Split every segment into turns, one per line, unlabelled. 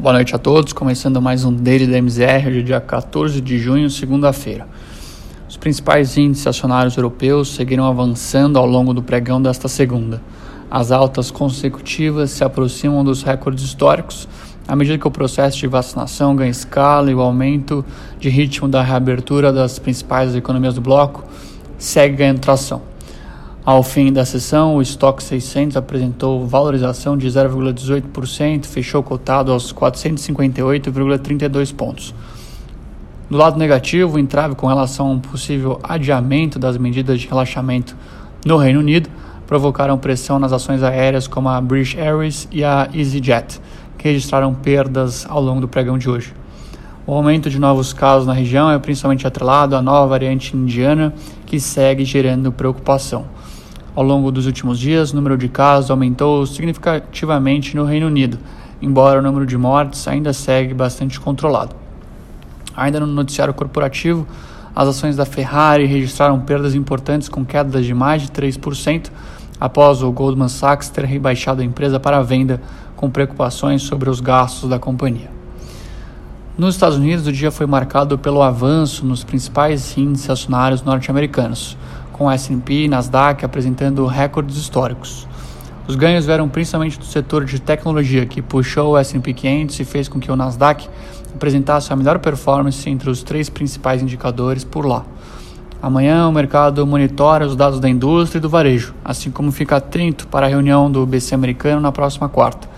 Boa noite a todos, começando mais um Daily da MZR, hoje é dia 14 de junho, segunda-feira. Os principais índices acionários europeus seguiram avançando ao longo do pregão desta segunda. As altas consecutivas se aproximam dos recordes históricos à medida que o processo de vacinação ganha escala e o aumento de ritmo da reabertura das principais economias do bloco segue ganhando tração. Ao fim da sessão, o estoque 600 apresentou valorização de 0,18%, fechou cotado aos 458,32 pontos. Do lado negativo, o entrave com relação a um possível adiamento das medidas de relaxamento no Reino Unido provocaram pressão nas ações aéreas como a British Airways e a EasyJet, que registraram perdas ao longo do pregão de hoje. O aumento de novos casos na região é principalmente atrelado à nova variante indiana, que segue gerando preocupação. Ao longo dos últimos dias, o número de casos aumentou significativamente no Reino Unido, embora o número de mortes ainda segue bastante controlado. Ainda no noticiário corporativo, as ações da Ferrari registraram perdas importantes com quedas de mais de 3% após o Goldman Sachs ter rebaixado a empresa para venda com preocupações sobre os gastos da companhia. Nos Estados Unidos, o dia foi marcado pelo avanço nos principais índices acionários norte-americanos com S&P e Nasdaq apresentando recordes históricos. Os ganhos vieram principalmente do setor de tecnologia, que puxou o S&P 500 e fez com que o Nasdaq apresentasse a melhor performance entre os três principais indicadores por lá. Amanhã o mercado monitora os dados da indústria e do varejo, assim como fica atento para a reunião do BC americano na próxima quarta.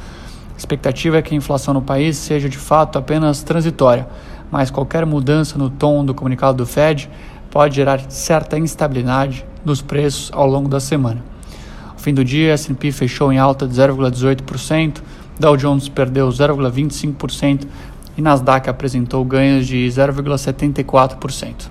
A expectativa é que a inflação no país seja de fato apenas transitória, mas qualquer mudança no tom do comunicado do Fed pode gerar certa instabilidade nos preços ao longo da semana. Ao fim do dia, S&P fechou em alta de 0,18%, Dow Jones perdeu 0,25% e Nasdaq apresentou ganhos de 0,74%.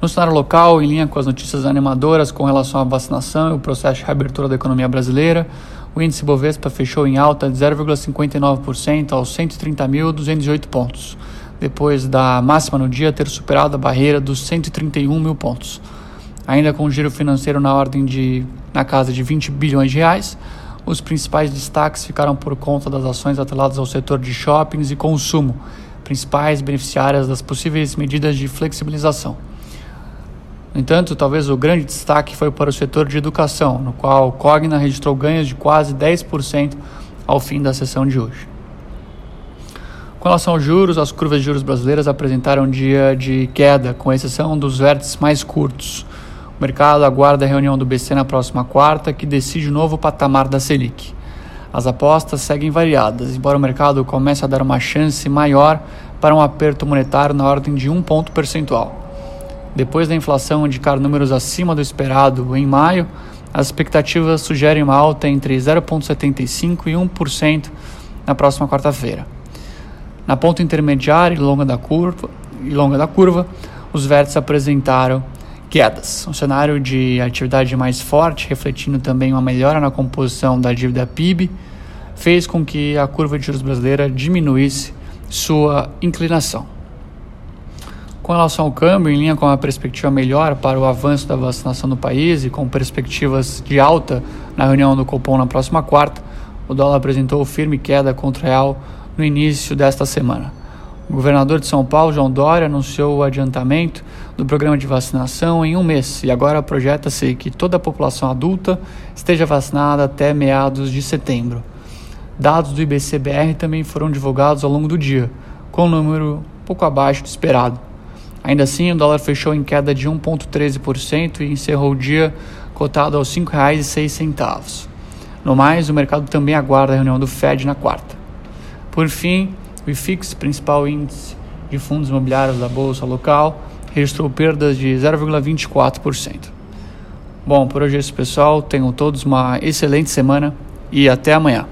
No cenário local, em linha com as notícias animadoras com relação à vacinação e o processo de reabertura da economia brasileira, o índice Bovespa fechou em alta de 0,59% aos 130.208 pontos depois da máxima no dia ter superado a barreira dos 131 mil pontos. Ainda com o giro financeiro na ordem de na casa de 20 bilhões de reais, os principais destaques ficaram por conta das ações atreladas ao setor de shoppings e consumo, principais beneficiárias das possíveis medidas de flexibilização. No entanto, talvez o grande destaque foi para o setor de educação, no qual Cogna registrou ganhos de quase 10% ao fim da sessão de hoje. Com relação aos juros, as curvas de juros brasileiras apresentaram um dia de queda, com exceção dos vértices mais curtos. O mercado aguarda a reunião do BC na próxima quarta, que decide o novo patamar da Selic. As apostas seguem variadas, embora o mercado comece a dar uma chance maior para um aperto monetário na ordem de um ponto percentual. Depois da inflação indicar números acima do esperado em maio, as expectativas sugerem uma alta entre 0,75% e 1% na próxima quarta-feira. Na ponta intermediária e longa da curva, e longa da curva os vértices apresentaram quedas. Um cenário de atividade mais forte, refletindo também uma melhora na composição da dívida PIB, fez com que a curva de juros brasileira diminuísse sua inclinação. Com relação ao câmbio, em linha com a perspectiva melhor para o avanço da vacinação no país e com perspectivas de alta na reunião do Copom na próxima quarta, o dólar apresentou firme queda contra o real no início desta semana. O governador de São Paulo, João Dória, anunciou o adiantamento do programa de vacinação em um mês e agora projeta-se que toda a população adulta esteja vacinada até meados de setembro. Dados do IBCBR também foram divulgados ao longo do dia, com um número pouco abaixo do esperado. Ainda assim, o dólar fechou em queda de 1,13% e encerrou o dia cotado aos R$ 5,06. No mais, o mercado também aguarda a reunião do Fed na quarta. Por fim, o IFIX, principal índice de fundos imobiliários da bolsa local, registrou perdas de 0,24%. Bom, por hoje é isso, pessoal. Tenham todos uma excelente semana e até amanhã.